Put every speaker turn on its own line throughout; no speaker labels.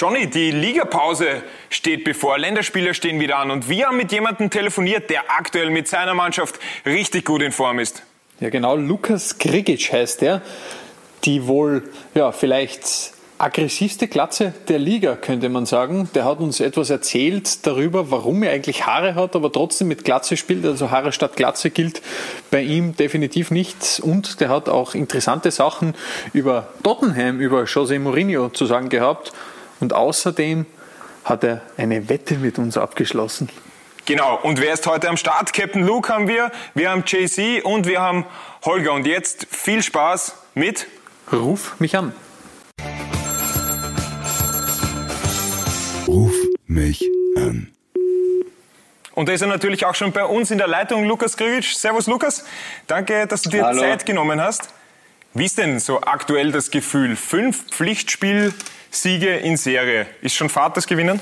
Johnny, die Ligapause steht bevor, Länderspiele stehen wieder an und wir haben mit jemandem telefoniert, der aktuell mit seiner Mannschaft richtig gut in Form ist.
Ja, genau, Lukas Grigic heißt er. Die wohl, ja, vielleicht aggressivste Glatze der Liga, könnte man sagen. Der hat uns etwas erzählt darüber, warum er eigentlich Haare hat, aber trotzdem mit Glatze spielt. Also Haare statt Glatze gilt bei ihm definitiv nicht. Und der hat auch interessante Sachen über Tottenham, über José Mourinho zu sagen gehabt. Und außerdem hat er eine Wette mit uns abgeschlossen.
Genau, und wer ist heute am Start? Captain Luke haben wir, wir haben JC und wir haben Holger. Und jetzt viel Spaß mit
Ruf mich an.
Ruf mich an.
Und da ist er natürlich auch schon bei uns in der Leitung, Lukas Grigic. Servus Lukas, danke, dass du dir Hallo. Zeit genommen hast. Wie ist denn so aktuell das Gefühl? Fünf Pflichtspiel Siege in Serie. Ist schon Fahrt das Gewinnen?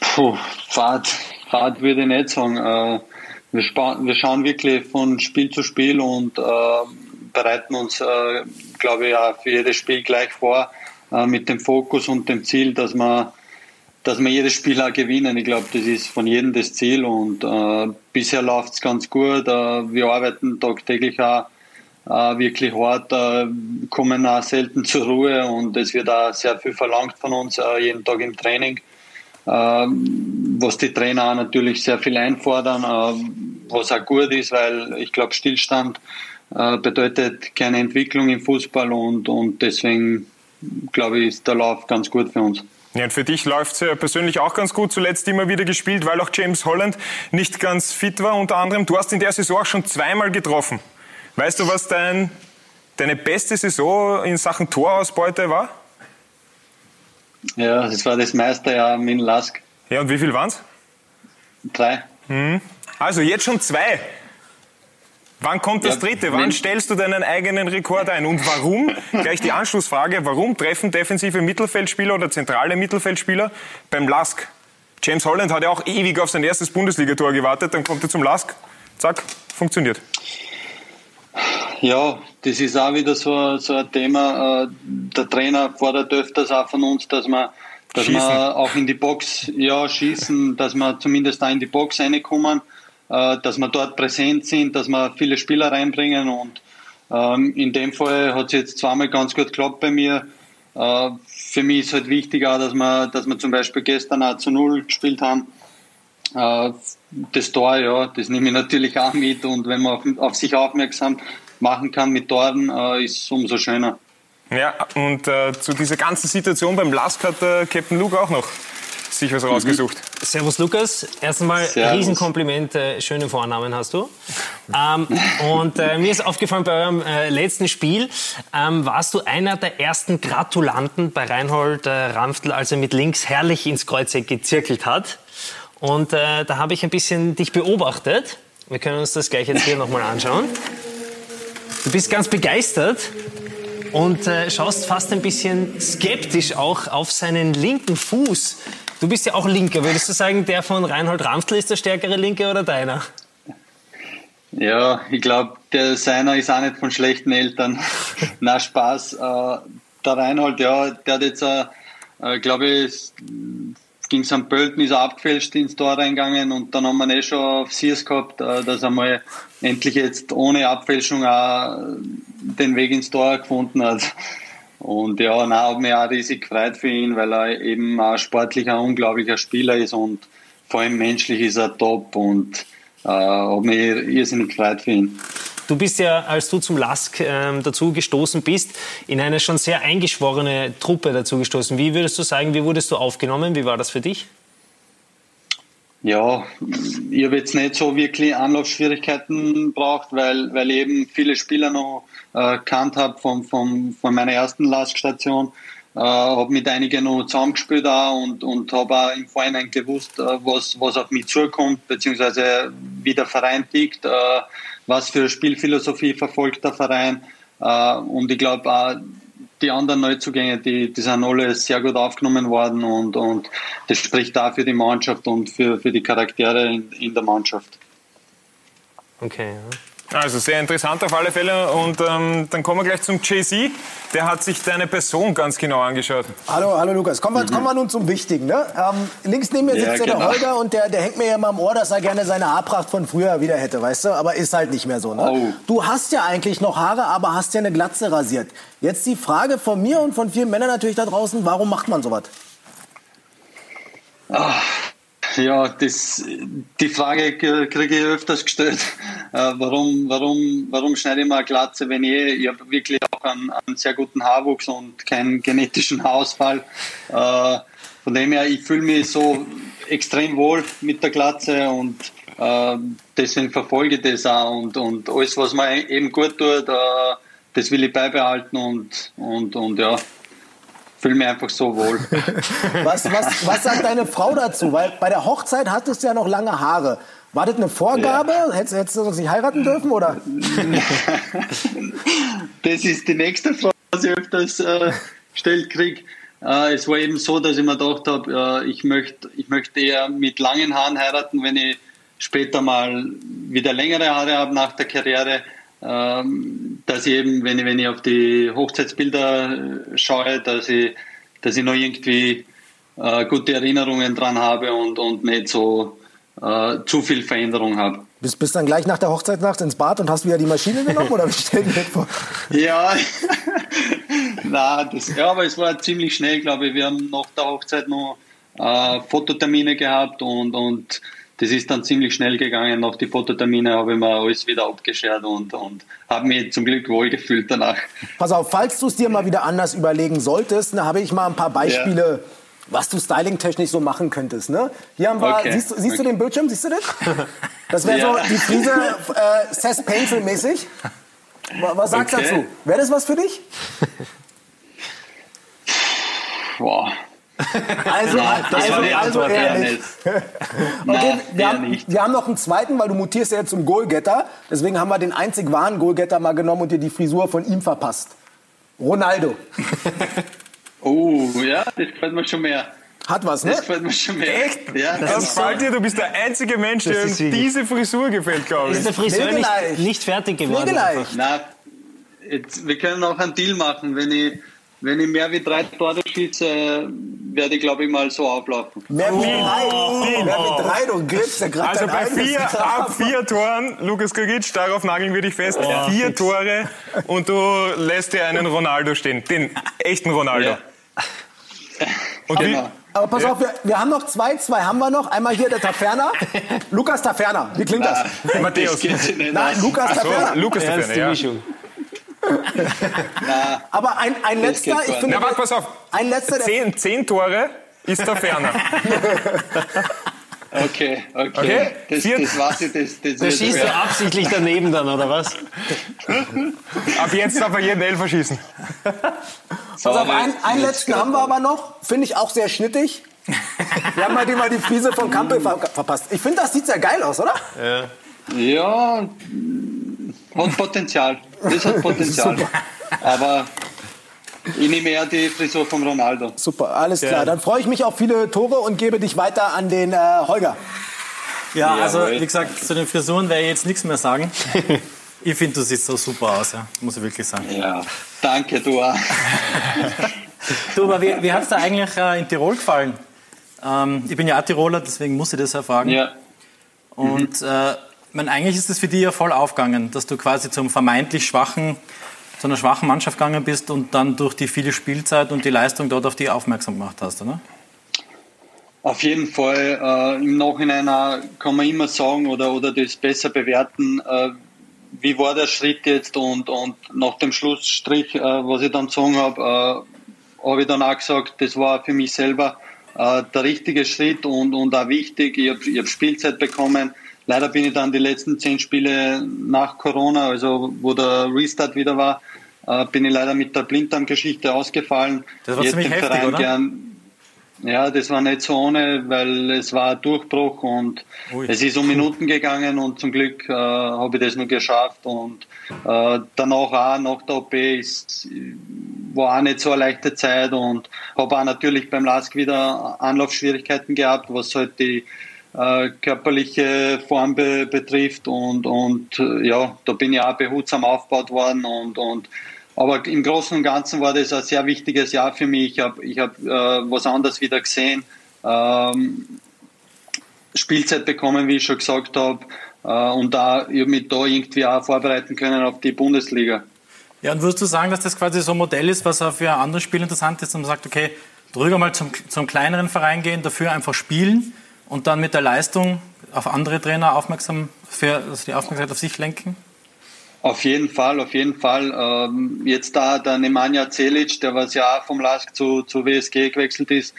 Puh, Fahrt, Fahrt würde ich nicht sagen. Äh, wir, wir, schauen wirklich von Spiel zu Spiel und äh, bereiten uns, äh, glaube ich, auch für jedes Spiel gleich vor, mit dem Fokus und dem Ziel, dass wir, dass wir jedes Spiel auch gewinnen. Ich glaube, das ist von jedem das Ziel und bisher läuft es ganz gut. Wir arbeiten tagtäglich auch wirklich hart, äh, kommen auch selten zur Ruhe und es wird auch sehr viel verlangt von uns äh, jeden Tag im Training, ähm, was die Trainer auch natürlich sehr viel einfordern, was auch gut ist, weil ich glaube, Stillstand bedeutet keine Entwicklung im Fußball und, und deswegen glaube ich, ist der Lauf ganz gut für uns.
Ja, und für dich läuft es persönlich auch ganz gut. Zuletzt immer wieder gespielt, weil auch James Holland nicht ganz fit war. Unter anderem, du hast in der Saison auch schon zweimal getroffen. Weißt du, was dein, deine beste Saison in Sachen Torausbeute war?
Ja, das war das Meisterjahr mit Lask.
Ja, und wie viel waren es?
Drei.
Mhm. Also jetzt schon zwei. Wann kommt das ja, dritte? Wann stellst du deinen eigenen Rekord ein? Und warum, gleich die Anschlussfrage, warum treffen defensive Mittelfeldspieler oder zentrale Mittelfeldspieler beim Lask? James Holland hat ja auch ewig auf sein erstes Bundesligator gewartet, dann kommt er zum Lask, zack, funktioniert.
Ja, das ist auch wieder so, so ein Thema. Äh, der Trainer fordert öfters auch von uns, dass wir, dass wir auch in die Box ja, schießen, dass wir zumindest da in die Box reinkommen, äh, dass wir dort präsent sind, dass wir viele Spieler reinbringen. Und ähm, in dem Fall hat es jetzt zweimal ganz gut geklappt bei mir. Äh, für mich ist halt wichtig auch, dass wir, dass wir zum Beispiel gestern auch zu Null gespielt haben. Das Tor, ja, das nehme ich natürlich auch mit und wenn man auf, auf sich aufmerksam machen kann mit Toren, äh, ist umso schöner.
Ja, und äh, zu dieser ganzen Situation beim Lask hat äh, Captain Luke auch noch sich was rausgesucht. Mhm.
Servus Lukas, erst einmal Riesenkompliment, äh, schöne Vornamen hast du. Ähm, und äh, mir ist aufgefallen, bei eurem äh, letzten Spiel ähm, warst du einer der ersten Gratulanten bei Reinhold äh, Ramftl, als er mit links herrlich ins Kreuzeck gezirkelt hat. Und äh, da habe ich ein bisschen dich beobachtet. Wir können uns das gleich jetzt hier nochmal anschauen. Du bist ganz begeistert und äh, schaust fast ein bisschen skeptisch auch auf seinen linken Fuß. Du bist ja auch Linker. Würdest du sagen, der von Reinhold Ramstl ist der stärkere Linke oder deiner?
Ja, ich glaube, der seiner ist auch nicht von schlechten Eltern. Na Spaß. Äh, der Reinhold, ja, der hat jetzt, äh, äh glaube ich, gegen St. Pölten ist er abgefälscht ins Tor reingegangen und dann haben wir eh schon auf Sears gehabt, äh, dass er mal endlich jetzt ohne Abfälschung auch den Weg ins Tor gefunden hat. Und ja, na, habe mich auch riesig gefreut für ihn, weil er eben ein sportlicher, unglaublicher Spieler ist und vor allem menschlich ist er top und äh, habe mich irrsinnig gefreut für ihn.
Du bist ja, als du zum LASK ähm, dazu gestoßen bist, in eine schon sehr eingeschworene Truppe dazu gestoßen. Wie würdest du sagen, wie wurdest du aufgenommen? Wie war das für dich?
Ja, ich habe jetzt nicht so wirklich Anlaufschwierigkeiten braucht, weil, weil ich eben viele Spieler noch äh, habe von, von, von meiner ersten LASK-Station. Äh, habe mit einigen noch zusammengespielt auch und, und habe auch im Vorhinein gewusst, äh, was, was auf mich zukommt, beziehungsweise wie der Verein tickt. Äh, was für Spielphilosophie verfolgt der Verein. Äh, und ich glaube auch, die anderen Neuzugänge, die, die sind alle sehr gut aufgenommen worden und, und das spricht da für die Mannschaft und für, für die Charaktere in, in der Mannschaft.
Okay.
Also sehr interessant auf alle Fälle. Und ähm, dann kommen wir gleich zum Jay-Z. Der hat sich deine Person ganz genau angeschaut.
Hallo, hallo Lukas. Kommen wir, kommen wir nun zum Wichtigen. Ne? Ähm, links neben mir sitzt ja, genau. der Holger und der, der hängt mir ja mal am Ohr, dass er gerne seine Haarpracht von früher wieder hätte, weißt du? Aber ist halt nicht mehr so. Ne? Oh. Du hast ja eigentlich noch Haare, aber hast ja eine Glatze rasiert. Jetzt die Frage von mir und von vielen Männern natürlich da draußen, warum macht man sowas?
Ach, ja, das, die Frage kriege ich öfters gestellt. Äh, warum, warum, warum schneide ich mal eine Glatze, wenn ich, ich habe wirklich auch einen, einen, sehr guten Haarwuchs und keinen genetischen Haarausfall. Äh, von dem her, ich fühle mich so extrem wohl mit der Glatze und äh, deswegen verfolge ich das auch und, und alles, was mir eben gut tut, äh, das will ich beibehalten und, und, und ja, fühle mich einfach so wohl.
was, was, was sagt deine Frau dazu? Weil bei der Hochzeit hattest du ja noch lange Haare. War das eine Vorgabe? Ja. Hättest, hättest du nicht heiraten dürfen, oder?
das ist die nächste Frage, die ich öfters äh, gestellt kriege. Äh, es war eben so, dass ich mir gedacht habe, äh, ich möchte ich möcht eher mit langen Haaren heiraten, wenn ich später mal wieder längere Haare habe nach der Karriere. Ähm, dass ich eben, wenn ich, wenn ich auf die Hochzeitsbilder äh, schaue, dass ich, dass ich noch irgendwie äh, gute Erinnerungen dran habe und, und nicht so äh, zu viel Veränderung habe.
Bist, bist dann gleich nach der Hochzeitsnacht ins Bad und hast wieder die Maschine genommen oder wie stell dir vor?
Ja, Na, das, ja, aber es war ziemlich schnell, glaube ich. Wir haben nach der Hochzeit noch äh, Fototermine gehabt und, und das ist dann ziemlich schnell gegangen. Nach die Fototermine habe ich mir alles wieder abgeschert und, und habe mich zum Glück wohlgefühlt danach.
Pass auf, falls du es dir mal wieder anders überlegen solltest, dann habe ich mal ein paar Beispiele. Ja. Was du stylingtechnisch so machen könntest. Ne? Hier haben wir, okay. siehst, siehst okay. du den Bildschirm? Siehst du das? Das wäre ja. so die Frise äh, Seth Painful-mäßig. Was sagst du okay. dazu? Wäre das was für dich?
Boah.
Also, das also, war die also Antwort eher nicht. okay, wir, haben, nicht. wir haben noch einen zweiten, weil du mutierst ja jetzt zum Goalgetter. Deswegen haben wir den einzig wahren Goalgetter mal genommen und dir die Frisur von ihm verpasst. Ronaldo.
oh, ja, das gefällt mir schon mehr.
Hat was, ne?
Das gefällt mir schon mehr.
Echt? Ja, das, das gefällt dir? Du bist der einzige Mensch, der diese Frisur gefällt, glaube ich.
Ist der Friseur nicht, nicht, fertig geworden?
Na, jetzt, wir können auch einen Deal machen, wenn ich wenn ich mehr wie drei Tore schieße, werde ich, glaube ich, mal so auflaufen.
Mehr wie drei? Oh. Mehr wie drei, du griffst ja gerade
Also bei vier, ab vier Toren, Lukas Krigic, darauf nageln wir dich fest, oh, vier. Tore und du lässt dir einen Ronaldo stehen, den echten Ronaldo. Ja.
Und genau. Aber pass ja. auf, wir, wir, haben noch zwei, zwei haben wir noch. Einmal hier der Taferner. Lukas Taferner. Wie klingt Na, das?
Matthäus.
Nein, Lukas Taferner.
So, Lukas Taferner, ja.
Na, Aber ein, ein letzter, ich finde.
Na, warte, pass auf.
Ein letzter.
Zehn, zehn Tore ist der Ferner.
Okay, okay. okay? Das, das weiß ich. Das, das
da schießt du absichtlich daneben dann, oder was?
Ab jetzt darf er jeden Elfer schießen.
Pass auf, einen, einen letzten haben wir aber noch. Finde ich auch sehr schnittig. Wir haben halt immer die Friese von Kampel ver verpasst. Ich finde, das sieht sehr geil aus, oder?
Ja. Ja, hat Potenzial. Das hat Potenzial. Aber ich nehme eher die Frisur von Ronaldo.
Super, alles klar. Dann freue ich mich auf viele Tore und gebe dich weiter an den äh, Holger.
Ja, also wie gesagt, zu den Frisuren werde ich jetzt nichts mehr sagen. Ich finde, du siehst so super aus, ja. muss ich wirklich sagen.
Ja, danke, du auch.
du, aber wie, wie hat es dir eigentlich äh, in Tirol gefallen? Ähm, ich bin ja auch Tiroler, deswegen muss ich das erfragen. Ja. Und mhm. äh, meine, eigentlich ist es für dich ja voll aufgegangen, dass du quasi zum vermeintlich schwachen, zu einer schwachen Mannschaft gegangen bist und dann durch die viele Spielzeit und die Leistung dort auf die aufmerksam gemacht hast, oder?
Auf jeden Fall. Äh, Im Nachhinein kann man immer sagen oder, oder das besser bewerten, äh, wie war der Schritt jetzt und, und nach dem Schlussstrich, äh, was ich dann gesagt habe, äh, habe ich dann auch gesagt, das war für mich selber äh, der richtige Schritt und, und auch wichtig. Ich habe hab Spielzeit bekommen Leider bin ich dann die letzten zehn Spiele nach Corona, also wo der Restart wieder war, äh, bin ich leider mit der Blinddarmgeschichte ausgefallen.
Das war ziemlich heftig, Verein oder? Gern,
ja, das war nicht so ohne, weil es war ein Durchbruch und Ui. es ist um Minuten gegangen und zum Glück äh, habe ich das nur geschafft und äh, danach auch nach der OP ist, war auch nicht so eine leichte Zeit und habe auch natürlich beim LASK wieder Anlaufschwierigkeiten gehabt, was halt die äh, körperliche Form be betrifft und, und äh, ja, da bin ich auch behutsam aufgebaut worden und, und aber im Großen und Ganzen war das ein sehr wichtiges Jahr für mich. Ich habe ich hab, äh, was anderes wieder gesehen, ähm, Spielzeit bekommen, wie ich schon gesagt habe, äh, und da ich mich da irgendwie auch vorbereiten können auf die Bundesliga.
Ja, und würdest du sagen, dass das quasi so ein Modell ist, was auch für andere Spiele interessant ist, und man sagt, okay, drüber mal zum, zum kleineren Verein gehen, dafür einfach spielen und dann mit der Leistung auf andere Trainer aufmerksam für also die Aufmerksamkeit auf sich lenken?
Auf jeden Fall, auf jeden Fall. Ähm, jetzt da der Nemanja Celic, der was ja vom LASK zu, zu WSG gewechselt ist,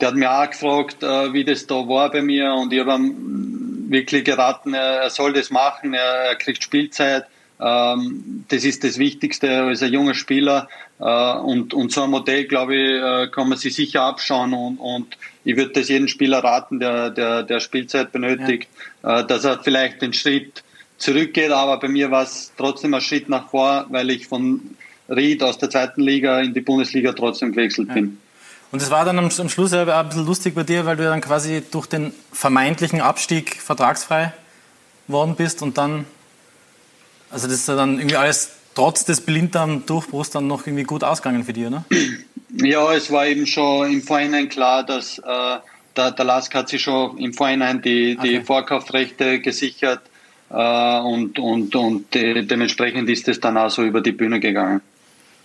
der hat mir auch gefragt, äh, wie das da war bei mir und ich habe ihm wirklich geraten, er, soll das machen, er kriegt Spielzeit. Ähm, das ist das Wichtigste als ein junger Spieler äh, und, und so ein Modell, glaube ich, äh, kann man sich sicher abschauen und, und ich würde das jedem Spieler raten, der, der, der Spielzeit benötigt, ja. Äh, dass er vielleicht den Schritt zurückgeht, aber bei mir war es trotzdem ein Schritt nach vor, weil ich von Ried aus der zweiten Liga in die Bundesliga trotzdem gewechselt ja. bin.
Und es war dann am, am Schluss auch ein bisschen lustig bei dir, weil du dann quasi durch den vermeintlichen Abstieg vertragsfrei worden bist und dann, also das ist ja dann irgendwie alles trotz des Blinddarm-Durchbruchs dann noch irgendwie gut ausgegangen für dich, ne?
Ja, es war eben schon im Vorhinein klar, dass äh, der, der Lask hat sich schon im Vorhinein die, die okay. Vorkaufsrechte gesichert äh, und, und, und de, dementsprechend ist es dann auch so über die Bühne gegangen.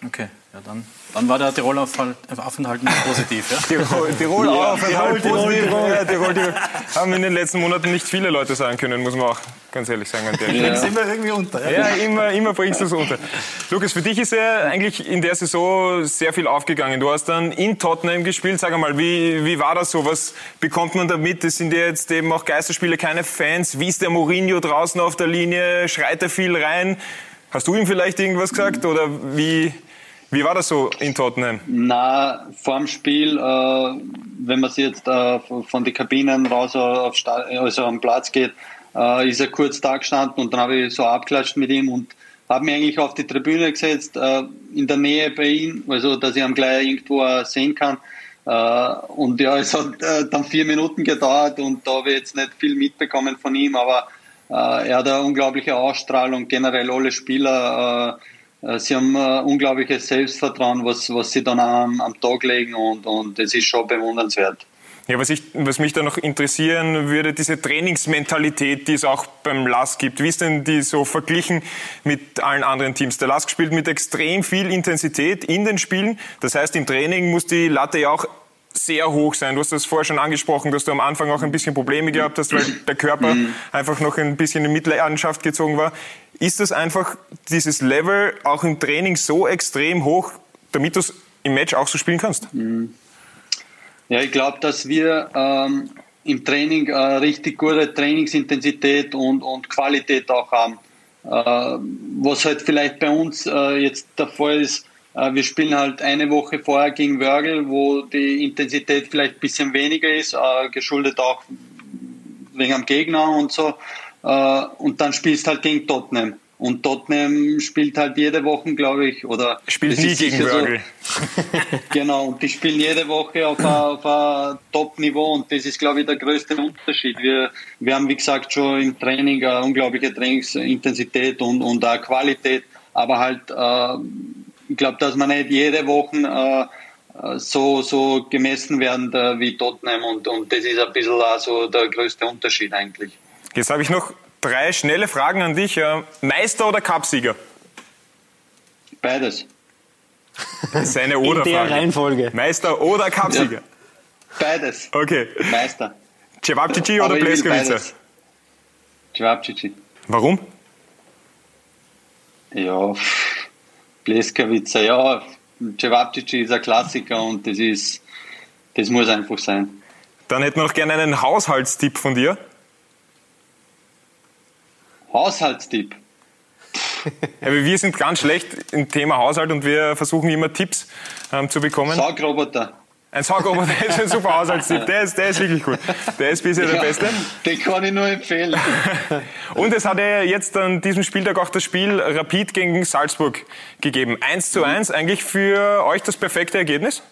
Okay, ja dann dann war der Tiroler Aufenthalt nicht positiv. Ja?
Tirol, Tirol ja, Tirol, positiv. Tirol, Tirol, Tirol. Haben in den letzten Monaten nicht viele Leute sagen können, muss man auch ganz ehrlich sagen. An der
ja. sind wir irgendwie unter.
Ja, ja immer, immer bringst du es unter. Lukas, für dich ist ja eigentlich in der Saison sehr viel aufgegangen. Du hast dann in Tottenham gespielt. Sag einmal, wie, wie war das so? Was bekommt man damit? Es sind ja jetzt eben auch Geisterspiele, keine Fans. Wie ist der Mourinho draußen auf der Linie? Schreit er viel rein? Hast du ihm vielleicht irgendwas gesagt? Oder wie, wie war das so in Tottenham?
Na, vorm Spiel, äh, wenn man sich jetzt äh, von den Kabinen raus auf also am Platz geht, äh, ist er kurz da gestanden und dann habe ich so abklatscht mit ihm und habe mich eigentlich auf die Tribüne gesetzt, äh, in der Nähe bei ihm, also dass ich ihn gleich irgendwo sehen kann. Äh, und ja, es hat äh, dann vier Minuten gedauert und da habe ich jetzt nicht viel mitbekommen von ihm, aber er hat eine unglaubliche Ausstrahlung, generell alle Spieler äh, sie haben äh, unglaubliches Selbstvertrauen, was, was sie dann am, am Tag legen und, und es ist schon bewundernswert.
Ja, was, ich, was mich da noch interessieren würde, diese Trainingsmentalität, die es auch beim LASK gibt. Wie ist denn die so verglichen mit allen anderen Teams? Der LASK spielt mit extrem viel Intensität in den Spielen. Das heißt, im Training muss die Latte ja auch sehr hoch sein. Du hast das vorher schon angesprochen, dass du am Anfang auch ein bisschen Probleme gehabt hast, weil der Körper mhm. einfach noch ein bisschen in Mitleidenschaft gezogen war. Ist das einfach dieses Level auch im Training so extrem hoch, damit du es im Match auch so spielen kannst? Mhm.
Ja, ich glaube, dass wir ähm, im Training äh, richtig gute Trainingsintensität und, und Qualität auch haben. Äh, was halt vielleicht bei uns äh, jetzt der Fall ist, wir spielen halt eine Woche vorher gegen Wörgl, wo die Intensität vielleicht ein bisschen weniger ist, äh, geschuldet auch wegen am Gegner und so. Äh, und dann spielst halt gegen Tottenham. Und Tottenham spielt halt jede Woche, glaube ich, oder
spielt nie gegen Wörgl. So,
genau, und die spielen jede Woche auf ein, Top-Niveau und das ist, glaube ich, der größte Unterschied. Wir, wir haben, wie gesagt, schon im Training eine unglaubliche Trainingsintensität und, und auch Qualität, aber halt äh, ich glaube, dass man nicht jede Woche äh, so, so gemessen werden äh, wie Tottenham und, und das ist ein bisschen also der größte Unterschied eigentlich.
Jetzt habe ich noch drei schnelle Fragen an dich. Meister oder Cupsieger?
Beides.
Das ist eine oder
In der Frage. Reihenfolge.
Meister oder Cupsieger? Ja.
Beides.
Okay.
Meister.
Cevapcici oder Pleskovica?
Cevapcici.
Warum?
Ja, Pleskavica, ja, Cevapcici ist ein Klassiker und das ist, das muss einfach sein.
Dann hätten wir noch gerne einen Haushaltstipp von dir.
Haushaltstipp?
wir sind ganz schlecht im Thema Haushalt und wir versuchen immer Tipps ähm, zu bekommen.
Saugroboter.
Ein Saugroboter ist ein super Haushaltstipp. Der ist, der ist wirklich gut. Der ist bisher ja, der Beste.
Den kann ich nur empfehlen.
Und es hat ja jetzt an diesem Spieltag auch das Spiel Rapid gegen Salzburg gegeben. 1 zu 1, eigentlich für euch das perfekte Ergebnis?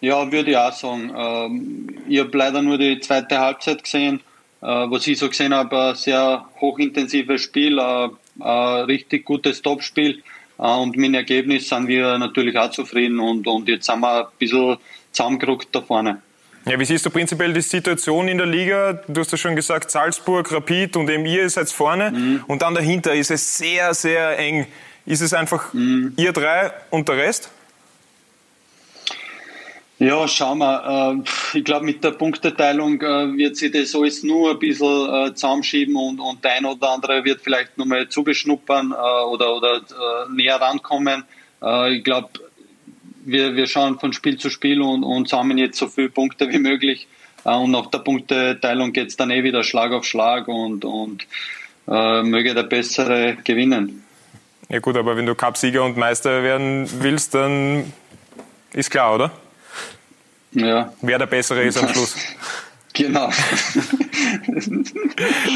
Ja, würde ich auch sagen. Ähm, ich habe leider nur die zweite Halbzeit gesehen. Äh, was ich so gesehen habe, ein sehr hochintensives Spiel, ein richtig gutes Topspiel. Äh, und mit dem Ergebnis sind wir natürlich auch zufrieden und, und jetzt sind wir ein bisschen zusammengerückt da vorne.
Ja, wie siehst du prinzipiell die Situation in der Liga? Du hast ja schon gesagt, Salzburg, Rapid und eben ihr seid vorne. Mhm. Und dann dahinter ist es sehr, sehr eng. Ist es einfach mhm. ihr drei und der Rest?
Ja, schauen wir. Äh, ich glaube, mit der Punkteteilung äh, wird sich das alles nur ein bisschen äh, zusammenschieben und, und der ein oder andere wird vielleicht nochmal zubeschnuppern oder, oder näher rankommen. Ich glaube, wir, wir schauen von Spiel zu Spiel und, und sammeln jetzt so viele Punkte wie möglich. Und nach der Punkteteilung geht es dann eh wieder Schlag auf Schlag und, und äh, möge der Bessere gewinnen.
Ja gut, aber wenn du Cupsieger und Meister werden willst, dann ist klar, oder?
Ja.
Wer der Bessere ist am Schluss.
Genau.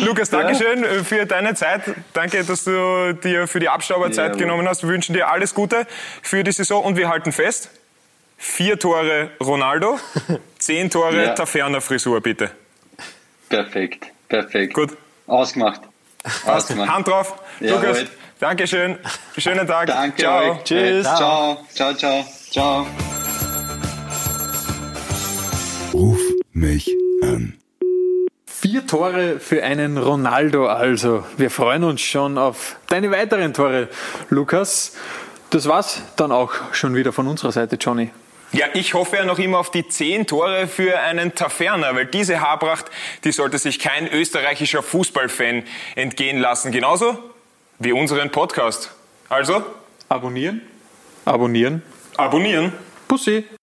Lukas, danke schön äh, für deine Zeit. Danke, dass du dir für die Abstauberzeit ja, genommen hast. Wir wünschen dir alles Gute für die Saison und wir halten fest. Vier Tore Ronaldo, zehn Tore ja. Taferner-Frisur, bitte.
Perfekt, perfekt.
Gut.
Ausgemacht.
Ausgemacht. Hand drauf. Ja, Lukas, heute. danke schön. Schönen Tag.
Danke
ciao.
Euch. Tschüss. Ciao. Ciao, ciao. Ciao.
Mich an.
Vier Tore für einen Ronaldo also. Wir freuen uns schon auf deine weiteren Tore, Lukas. Das war's dann auch schon wieder von unserer Seite, Johnny.
Ja, ich hoffe ja noch immer auf die zehn Tore für einen Taferner, weil diese Haarpracht, die sollte sich kein österreichischer Fußballfan entgehen lassen. Genauso wie unseren Podcast. Also?
Abonnieren. Abonnieren.
Abonnieren.
Pussy.